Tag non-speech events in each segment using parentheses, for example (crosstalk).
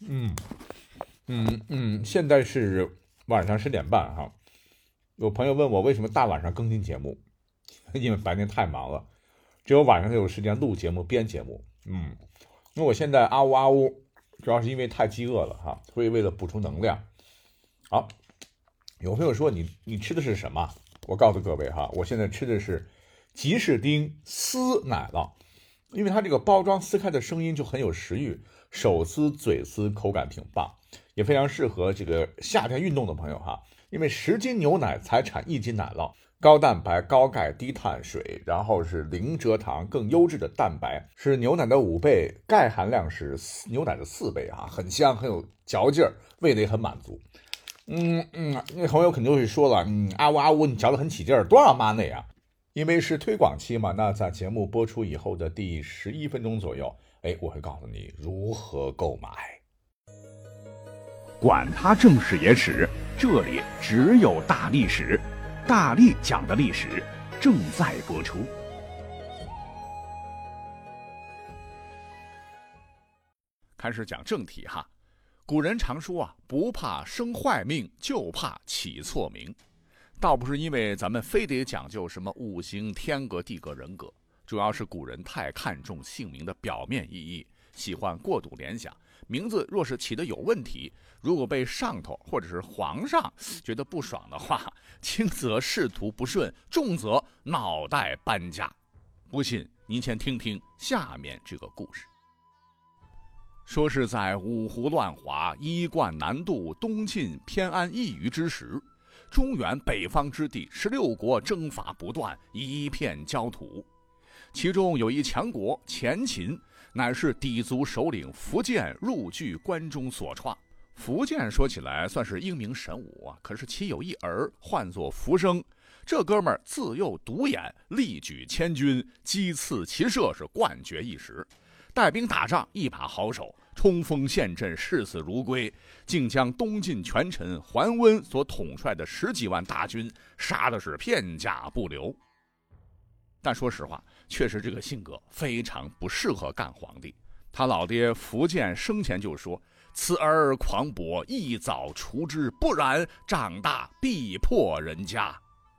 嗯嗯嗯，现在是晚上十点半哈。有朋友问我为什么大晚上更新节目，因为白天太忙了，只有晚上才有时间录节目、编节目。嗯，那我现在啊呜啊呜，主要是因为太饥饿了哈，所以为了补充能量。好，有朋友说你你吃的是什么？我告诉各位哈，我现在吃的是吉士丁丝奶酪，因为它这个包装撕开的声音就很有食欲。手撕、嘴撕，口感挺棒，也非常适合这个夏天运动的朋友哈。因为十斤牛奶才产一斤奶酪，高蛋白、高钙、低碳水，然后是零蔗糖，更优质的蛋白是牛奶的五倍，钙含量是牛奶的四倍啊，很香，很有嚼劲儿，味蕾很满足。嗯嗯，那朋友肯定会说了，嗯，啊呜啊呜，你嚼得很起劲儿，多少妈内啊？因为是推广期嘛，那在节目播出以后的第十一分钟左右。哎，我会告诉你如何购买。管他正史野史，这里只有大历史，大力讲的历史正在播出。开始讲正题哈。古人常说啊，不怕生坏命，就怕起错名。倒不是因为咱们非得讲究什么五行、天格、地格、人格。主要是古人太看重姓名的表面意义，喜欢过度联想。名字若是起的有问题，如果被上头或者是皇上觉得不爽的话，轻则仕途不顺，重则脑袋搬家。不信，您先听听下面这个故事。说是在五胡乱华、衣冠南渡、东晋偏安一隅之时，中原北方之地，十六国征伐不断，一片焦土。其中有一强国前秦，乃是氐族首领苻建入据关中所创。苻建说起来算是英明神武啊，可是其有一儿唤作苻生，这哥们儿自幼独眼，力举千军，击刺骑射是冠绝一时。带兵打仗一把好手，冲锋陷阵，视死如归，竟将东晋权臣桓温所统帅的十几万大军杀的是片甲不留。但说实话。确实，这个性格非常不适合干皇帝。他老爹苻建生前就说：“此儿狂博，一早除之，不然长大必破人家。”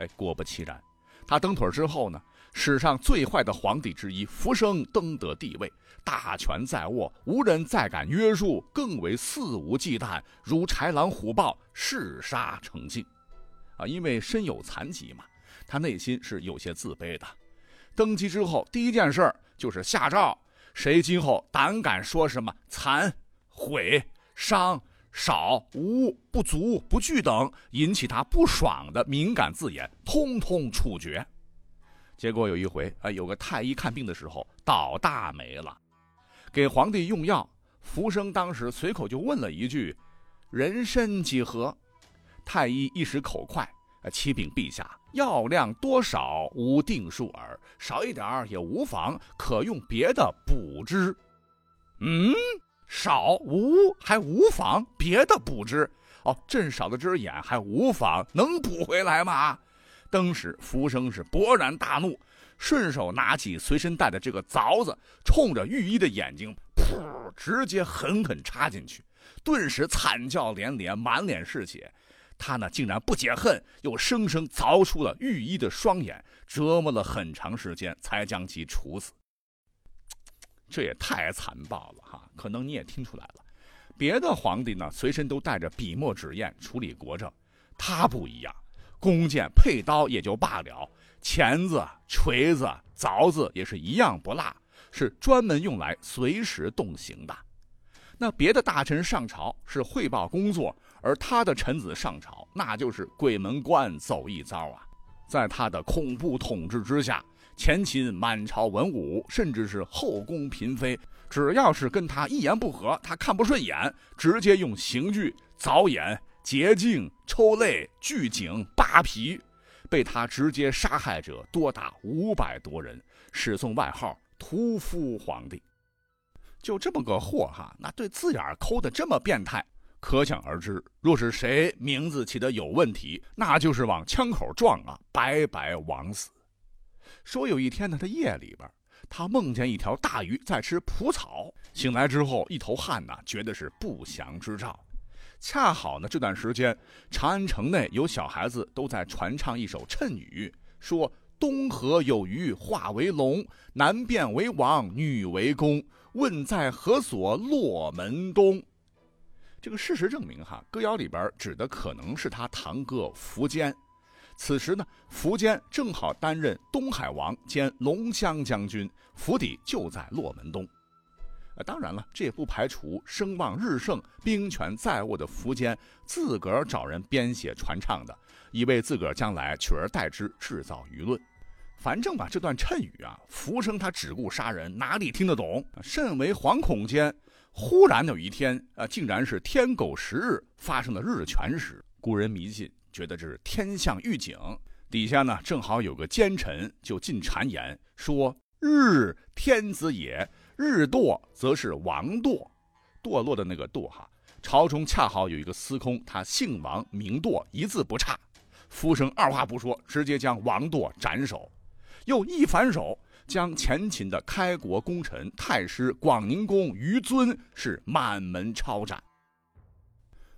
哎，果不其然，他蹬腿之后呢，史上最坏的皇帝之一福生登得帝位，大权在握，无人再敢约束，更为肆无忌惮，如豺狼虎豹，嗜杀成性。啊，因为身有残疾嘛，他内心是有些自卑的。登基之后，第一件事就是下诏：谁今后胆敢说什么残、毁、伤、少、无、不足、不具等引起他不爽的敏感字眼，通通处决。结果有一回，啊，有个太医看病的时候倒大霉了，给皇帝用药，福生当时随口就问了一句：“人参几何？”太医一时口快。啊启禀陛下，药量多少无定数耳，少一点儿也无妨，可用别的补之。嗯，少无还无妨，别的补之。哦，朕少了只眼还无妨，能补回来吗？当时福生是勃然大怒，顺手拿起随身带的这个凿子，冲着御医的眼睛，噗，直接狠狠插进去，顿时惨叫连连，满脸是血。他呢，竟然不解恨，又生生凿出了御医的双眼，折磨了很长时间，才将其处死。这也太残暴了哈！可能你也听出来了，别的皇帝呢，随身都带着笔墨纸砚处理国政，他不一样，弓箭配刀也就罢了，钳子、锤子、凿子也是一样不落，是专门用来随时动刑的。那别的大臣上朝是汇报工作。而他的臣子上朝，那就是鬼门关走一遭啊！在他的恐怖统治之下，前秦满朝文武，甚至是后宫嫔妃，只要是跟他一言不合，他看不顺眼，直接用刑具凿眼、截颈、抽泪、锯颈、扒皮，被他直接杀害者多达五百多人，史送外号“屠夫皇帝”。就这么个货哈，那对字眼抠的这么变态。可想而知，若是谁名字起的有问题，那就是往枪口撞啊，白白枉死。说有一天呢，他夜里边，他梦见一条大鱼在吃蒲草，醒来之后一头汗呐，觉得是不祥之兆。恰好呢，这段时间长安城内有小孩子都在传唱一首谶语，说东河有鱼化为龙，男变为王，女为公。问在何所？落门东。这个事实证明，哈，歌谣里边指的可能是他堂哥苻坚。此时呢，苻坚正好担任东海王兼龙骧将军，府邸就在洛门东。当然了，这也不排除声望日盛、兵权在握的苻坚自个儿找人编写传唱的，以为自个儿将来取而代之，制造舆论。反正吧，这段谶语啊，浮生他只顾杀人，哪里听得懂？甚为惶恐间。忽然有一天，啊，竟然是天狗食日发生的日全食。古人迷信，觉得这是天象预警。底下呢，正好有个奸臣就进谗言说：“日天子也，日堕则是王堕，堕落的那个堕哈。朝中恰好有一个司空，他姓王名堕，一字不差。夫生二话不说，直接将王堕斩首，又一反手。”将前秦的开国功臣太师广宁公于尊是满门抄斩。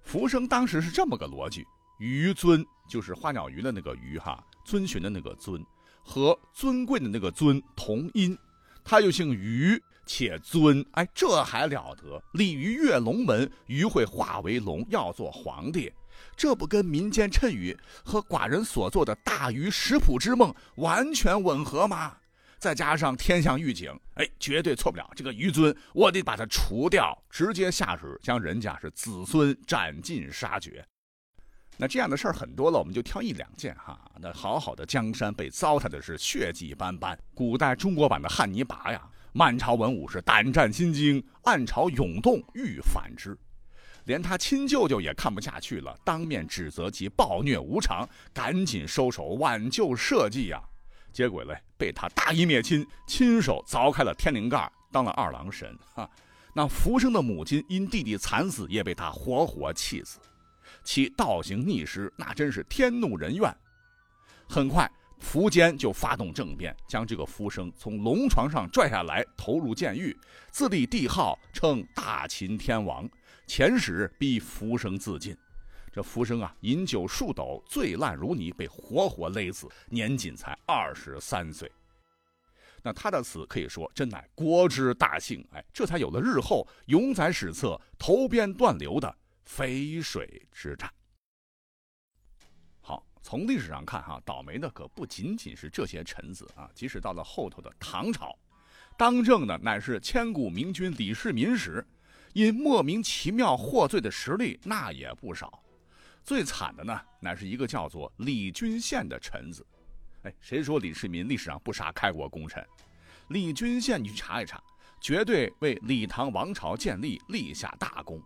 浮生当时是这么个逻辑：于尊就是花鸟鱼的那个鱼哈，遵循的那个尊，和尊贵的那个尊同音，他又姓于且尊，哎，这还了得！鲤鱼跃龙门，鱼会化为龙，要做皇帝，这不跟民间谶语和寡人所做的大鱼食谱之梦完全吻合吗？再加上天象预警，哎，绝对错不了。这个于尊，我得把他除掉，直接下旨将人家是子孙斩尽杀绝。那这样的事儿很多了，我们就挑一两件哈。那好好的江山被糟蹋的是血迹斑斑，古代中国版的汉尼拔呀。满朝文武是胆战心惊，暗潮涌动欲反之，连他亲舅舅也看不下去了，当面指责其暴虐无常，赶紧收手挽救社稷呀。结果嘞，被他大义灭亲，亲手凿开了天灵盖，当了二郎神。哈，那福生的母亲因弟弟惨死，也被他活活气死，其倒行逆施，那真是天怒人怨。很快，苻坚就发动政变，将这个福生从龙床上拽下来，投入监狱，自立帝号，称大秦天王，遣使逼福生自尽。这浮生啊，饮酒数斗，醉烂如泥，被活活勒死，年仅才二十三岁。那他的死可以说真乃国之大幸，哎，这才有了日后永载史册、头边断流的淝水之战。好，从历史上看，哈，倒霉的可不仅仅是这些臣子啊，即使到了后头的唐朝，当政的乃是千古明君李世民时，因莫名其妙获罪的实力那也不少。最惨的呢，乃是一个叫做李君羡的臣子。哎，谁说李世民历史上不杀开国功臣？李君羡，你去查一查，绝对为李唐王朝建立立下大功。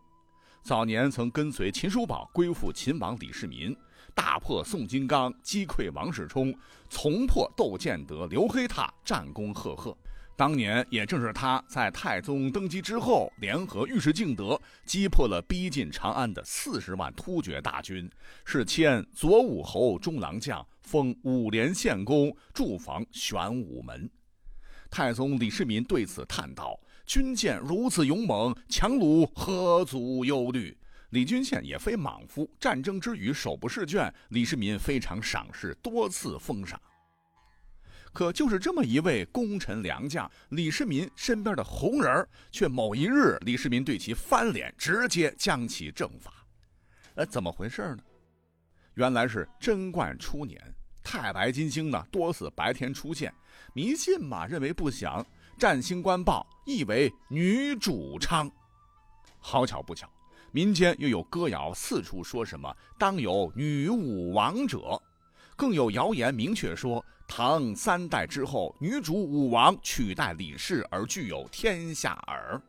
早年曾跟随秦叔宝归附秦王李世民，大破宋金刚，击溃王世充，重破窦建德、刘黑闼，战功赫赫。当年也正是他在太宗登基之后，联合尉迟敬德，击破了逼近长安的四十万突厥大军，是迁左武侯中郎将，封五连县公，驻防玄武门。太宗李世民对此叹道：“军舰如此勇猛，强虏何足忧虑？”李君羡也非莽夫，战争之余手不释卷，李世民非常赏识，多次封赏。可就是这么一位功臣良将，李世民身边的红人却某一日，李世民对其翻脸，直接将其正法。呃，怎么回事呢？原来是贞观初年，太白金星呢多次白天出现，迷信嘛，认为不祥。占星官报，意为女主昌。好巧不巧，民间又有歌谣四处说什么当有女武王者，更有谣言明确说。唐三代之后，女主武王取代李氏而具有天下耳。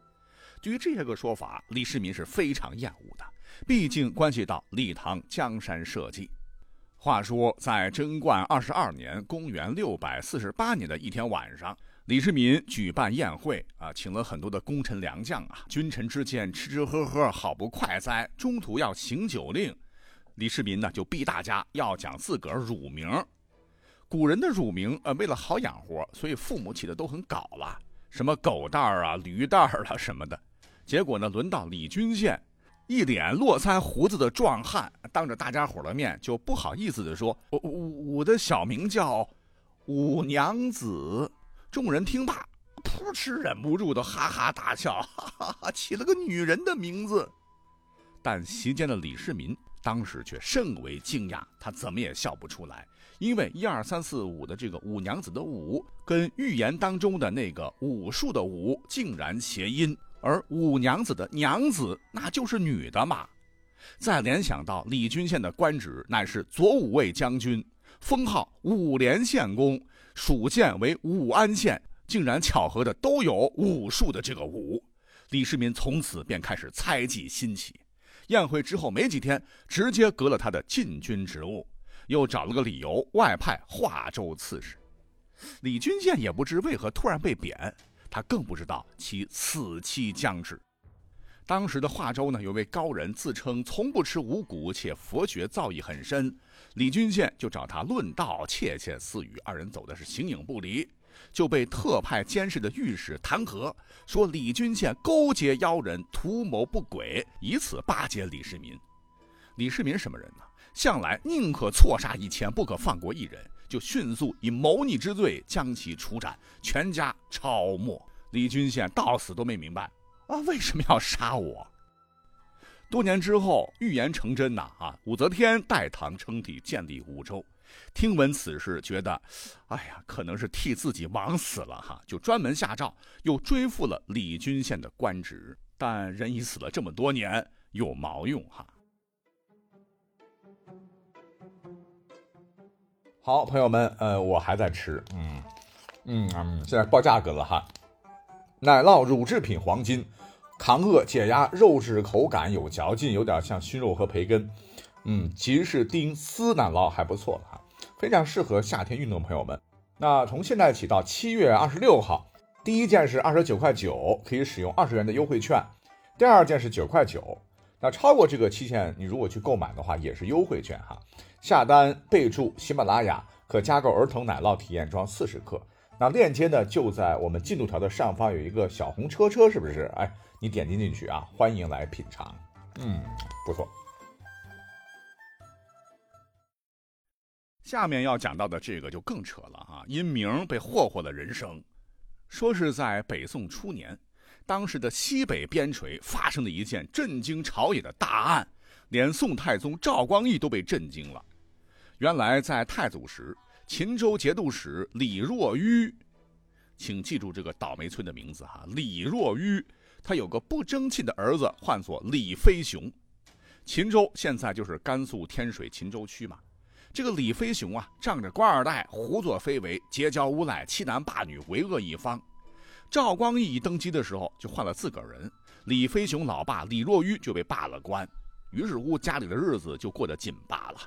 对于这些个说法，李世民是非常厌恶的，毕竟关系到李唐江山社稷。话说，在贞观二十二年（公元六百四十八年）的一天晚上，李世民举办宴会啊，请了很多的功臣良将啊，君臣之间吃吃喝喝，好不快哉。中途要行酒令，李世民呢就逼大家要讲自个儿乳名。古人的乳名，呃，为了好养活，所以父母起的都很搞了。什么狗蛋儿啊、驴蛋儿了 (laughs) 什么的。结果呢，轮到李君羡，一脸络腮胡子的壮汉，当着大家伙的面就不好意思地说：“我我我的小名叫五娘子。”众人听罢，扑哧忍不住的哈哈大笑，哈哈哈，起了个女人的名字。但席间的李世民当时却甚为惊讶，他怎么也笑不出来，因为一二三四五的这个五娘子的五，跟预言当中的那个武术的武竟然谐音，而五娘子的娘子那就是女的嘛。再联想到李君羡的官职乃是左武卫将军，封号武连县公。属县为武安县，竟然巧合的都有武术的这个武，李世民从此便开始猜忌心起。宴会之后没几天，直接革了他的禁军职务，又找了个理由外派华州刺史。李君羡也不知为何突然被贬，他更不知道其死期将至。当时的华州呢，有位高人自称从不吃五谷，且佛学造诣很深。李君羡就找他论道，窃窃私语，二人走的是形影不离，就被特派监视的御史弹劾，说李君羡勾结妖人，图谋不轨，以此巴结李世民。李世民什么人呢？向来宁可错杀一千，不可放过一人，就迅速以谋逆之罪将其处斩，全家抄没。李君羡到死都没明白啊，为什么要杀我？多年之后，预言成真呐！啊，武则天代唐称帝，建立武周。听闻此事，觉得，哎呀，可能是替自己忙死了哈，就专门下诏，又追复了李君羡的官职。但人已死了这么多年，有毛用哈？好，朋友们，呃，我还在吃，嗯嗯，现在报价格了哈，奶酪乳制品黄金。抗饿解压，肉质口感有嚼劲，有点像熏肉和培根。嗯，吉士丁丝奶酪还不错哈，非常适合夏天运动朋友们。那从现在起到七月二十六号，第一件是二十九块九，可以使用二十元的优惠券；第二件是九块九，那超过这个期限，你如果去购买的话，也是优惠券哈。下单备注喜马拉雅，可加购儿童奶酪体验装四十克。那链接呢，就在我们进度条的上方有一个小红车车，是不是？哎。你点击进去啊，欢迎来品尝。嗯，不错。下面要讲到的这个就更扯了哈，因名被霍霍了人生。说是在北宋初年，当时的西北边陲发生了一件震惊朝野的大案，连宋太宗赵光义都被震惊了。原来在太祖时，秦州节度使李若愚，请记住这个倒霉催的名字哈，李若愚。他有个不争气的儿子，唤作李飞雄。秦州现在就是甘肃天水秦州区嘛。这个李飞雄啊，仗着官二代，胡作非为，结交无赖，欺男霸女，为恶一方。赵光义一登基的时候，就换了自个儿人，李飞雄老爸李若愚就被罢了官。于是乎，家里的日子就过得紧巴了。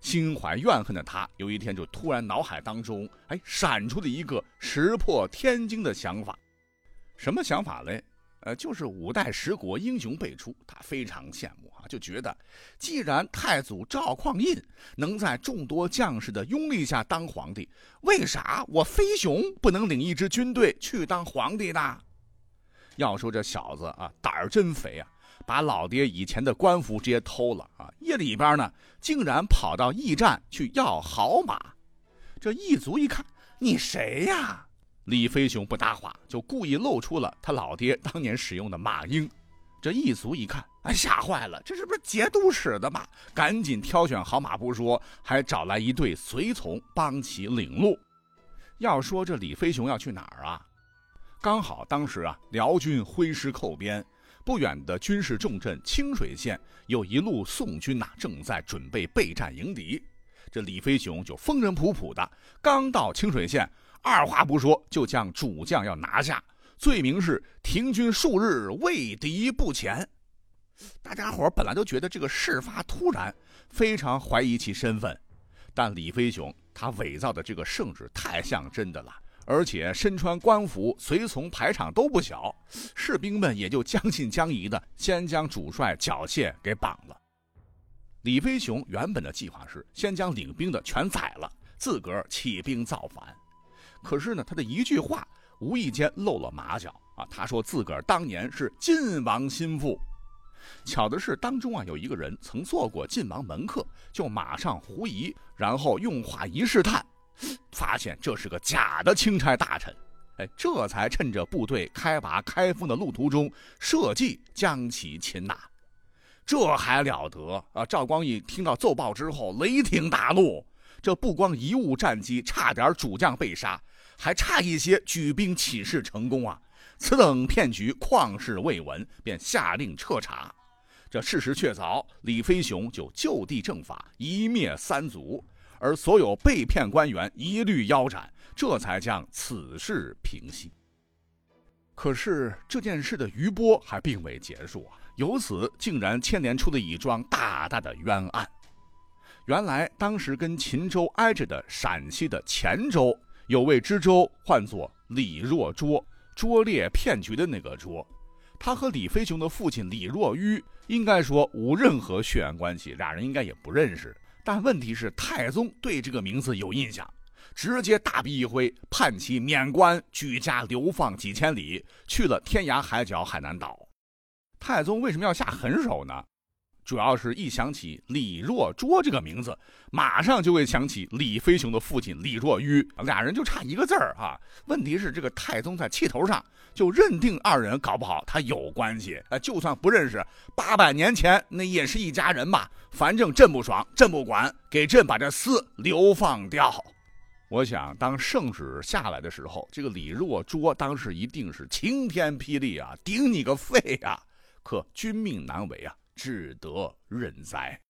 心怀怨恨的他，有一天就突然脑海当中，哎，闪出了一个石破天惊的想法。什么想法嘞？呃，就是五代十国英雄辈出，他非常羡慕啊，就觉得，既然太祖赵匡胤能在众多将士的拥立下当皇帝，为啥我飞熊不能领一支军队去当皇帝呢？要说这小子啊，胆儿真肥啊，把老爹以前的官服直接偷了啊，夜里边呢，竟然跑到驿站去要好马。这驿卒一看，你谁呀？李飞雄不搭话，就故意露出了他老爹当年使用的马缨。这一族一看，哎，吓坏了，这是不是节度使的马？赶紧挑选好马不说，还找来一队随从帮其领路。要说这李飞雄要去哪儿啊？刚好当时啊，辽军挥师寇边，不远的军事重镇清水县有一路宋军呐，正在准备备战迎敌。这李飞雄就风尘仆仆的，刚到清水县。二话不说，就将主将要拿下，罪名是停军数日，畏敌不前。大家伙本来都觉得这个事发突然，非常怀疑其身份。但李飞雄他伪造的这个圣旨太像真的了，而且身穿官服，随从排场都不小，士兵们也就将信将疑的先将主帅缴械给绑了。李飞雄原本的计划是先将领兵的全宰了，自个儿起兵造反。可是呢，他的一句话无意间露了马脚啊。他说自个儿当年是晋王心腹。巧的是，当中啊有一个人曾做过晋王门客，就马上狐疑，然后用话一试探，发现这是个假的钦差大臣。哎，这才趁着部队开拔开封的路途中，设计将其擒拿。这还了得啊！赵光义听到奏报之后，雷霆大怒。这不光贻误战机，差点主将被杀，还差一些举兵起事成功啊！此等骗局，旷世未闻，便下令彻查。这事实确凿，李飞雄就就地正法，一灭三族，而所有被骗官员一律腰斩，这才将此事平息。可是这件事的余波还并未结束啊！由此竟然牵连出了一桩大大的冤案。原来当时跟秦州挨着的陕西的黔州，有位知州，唤作李若拙，拙劣骗局的那个拙。他和李飞雄的父亲李若愚，应该说无任何血缘关系，俩人应该也不认识。但问题是，太宗对这个名字有印象，直接大笔一挥，判其免官，举家流放几千里，去了天涯海角海南岛。太宗为什么要下狠手呢？主要是一想起李若拙这个名字，马上就会想起李飞雄的父亲李若愚，俩人就差一个字儿啊。问题是这个太宗在气头上就认定二人搞不好他有关系，呃，就算不认识，八百年前那也是一家人吧。反正朕不爽，朕不管，给朕把这厮流放掉。我想当圣旨下来的时候，这个李若拙当时一定是晴天霹雳啊，顶你个肺啊！可君命难违啊。只得认栽。